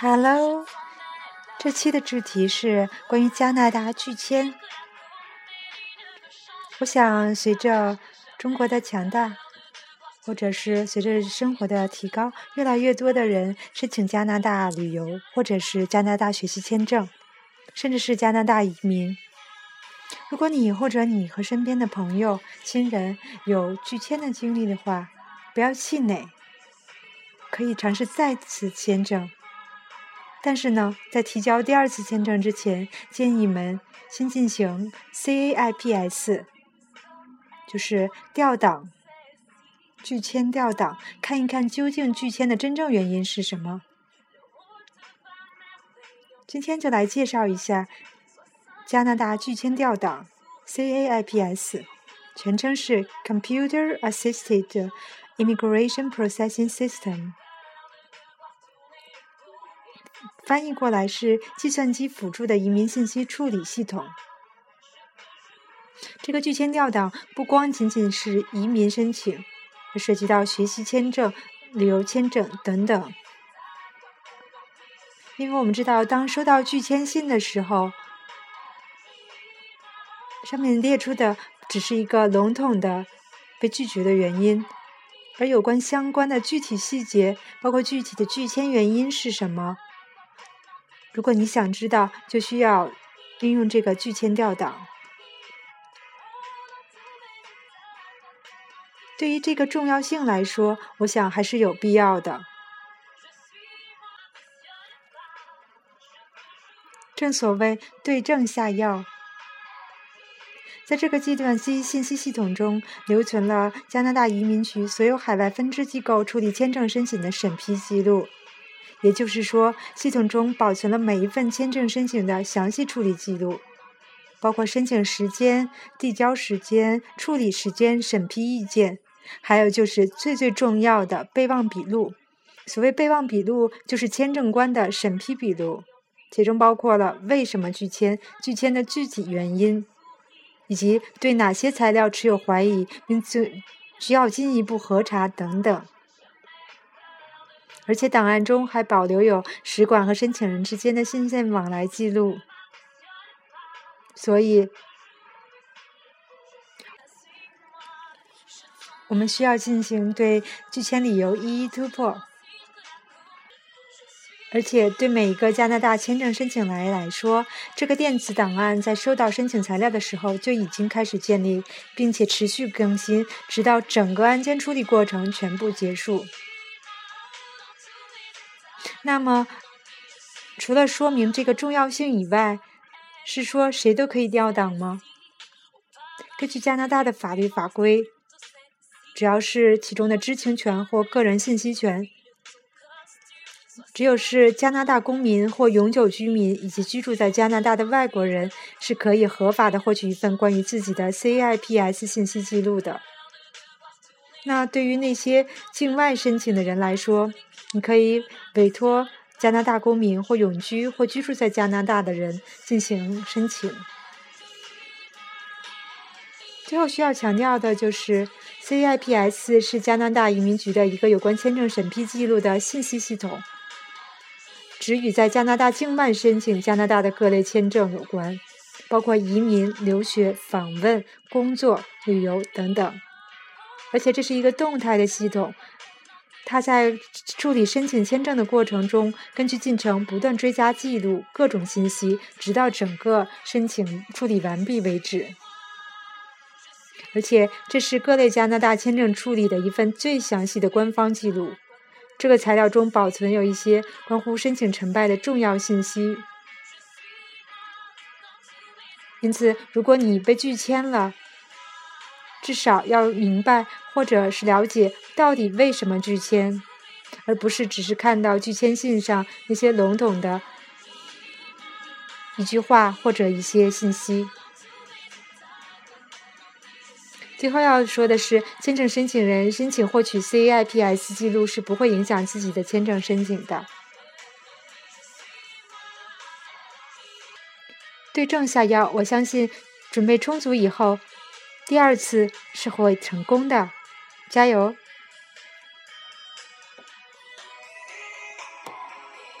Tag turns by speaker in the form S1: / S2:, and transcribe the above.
S1: Hello，这期的主题是关于加拿大拒签。我想随着中国的强大。或者是随着生活的提高，越来越多的人申请加拿大旅游，或者是加拿大学习签证，甚至是加拿大移民。如果你或者你和身边的朋友、亲人有拒签的经历的话，不要气馁，可以尝试再次签证。但是呢，在提交第二次签证之前，建议你们先进行 CAIPS，就是调档。拒签调档，看一看究竟拒签的真正原因是什么。今天就来介绍一下加拿大拒签调档 （CAIPS），全称是 Computer Assisted Immigration Processing System，翻译过来是计算机辅助的移民信息处理系统。这个拒签调档不光仅仅是移民申请。涉及到学习签证、旅游签证等等，因为我们知道，当收到拒签信的时候，上面列出的只是一个笼统的被拒绝的原因，而有关相关的具体细节，包括具体的拒签原因是什么，如果你想知道，就需要运用这个拒签调档。对于这个重要性来说，我想还是有必要的。正所谓对症下药，在这个计算机信息系统中留存了加拿大移民局所有海外分支机构处理签证申请的审批记录，也就是说，系统中保存了每一份签证申请的详细处理记录，包括申请时间、递交时间、处理时间、审批意见。还有就是最最重要的备忘笔录。所谓备忘笔录，就是签证官的审批笔录，其中包括了为什么拒签、拒签的具体原因，以及对哪些材料持有怀疑，并需需要进一步核查等等。而且档案中还保留有使馆和申请人之间的信件往来记录。所以。我们需要进行对拒签理由一一突破，而且对每一个加拿大签证申请来来说，这个电子档案在收到申请材料的时候就已经开始建立，并且持续更新，直到整个案件处理过程全部结束。那么，除了说明这个重要性以外，是说谁都可以调档吗？根据加拿大的法律法规。只要是其中的知情权或个人信息权，只有是加拿大公民或永久居民以及居住在加拿大的外国人是可以合法的获取一份关于自己的 CIPS 信息记录的。那对于那些境外申请的人来说，你可以委托加拿大公民或永居或居住在加拿大的人进行申请。最后需要强调的就是。CIPS 是加拿大移民局的一个有关签证审批记录的信息系统，只与在加拿大境外申请加拿大的各类签证有关，包括移民、留学、访问、工作、旅游等等。而且这是一个动态的系统，它在处理申请签证的过程中，根据进程不断追加记录各种信息，直到整个申请处理完毕为止。而且，这是各类加拿大签证处理的一份最详细的官方记录。这个材料中保存有一些关乎申请成败的重要信息。因此，如果你被拒签了，至少要明白或者是了解到底为什么拒签，而不是只是看到拒签信上那些笼统的一句话或者一些信息。最后要说的是，签证申请人申请获取 CAIPs 记录是不会影响自己的签证申请的。对症下药。我相信准备充足以后，第二次是会成功的。加油！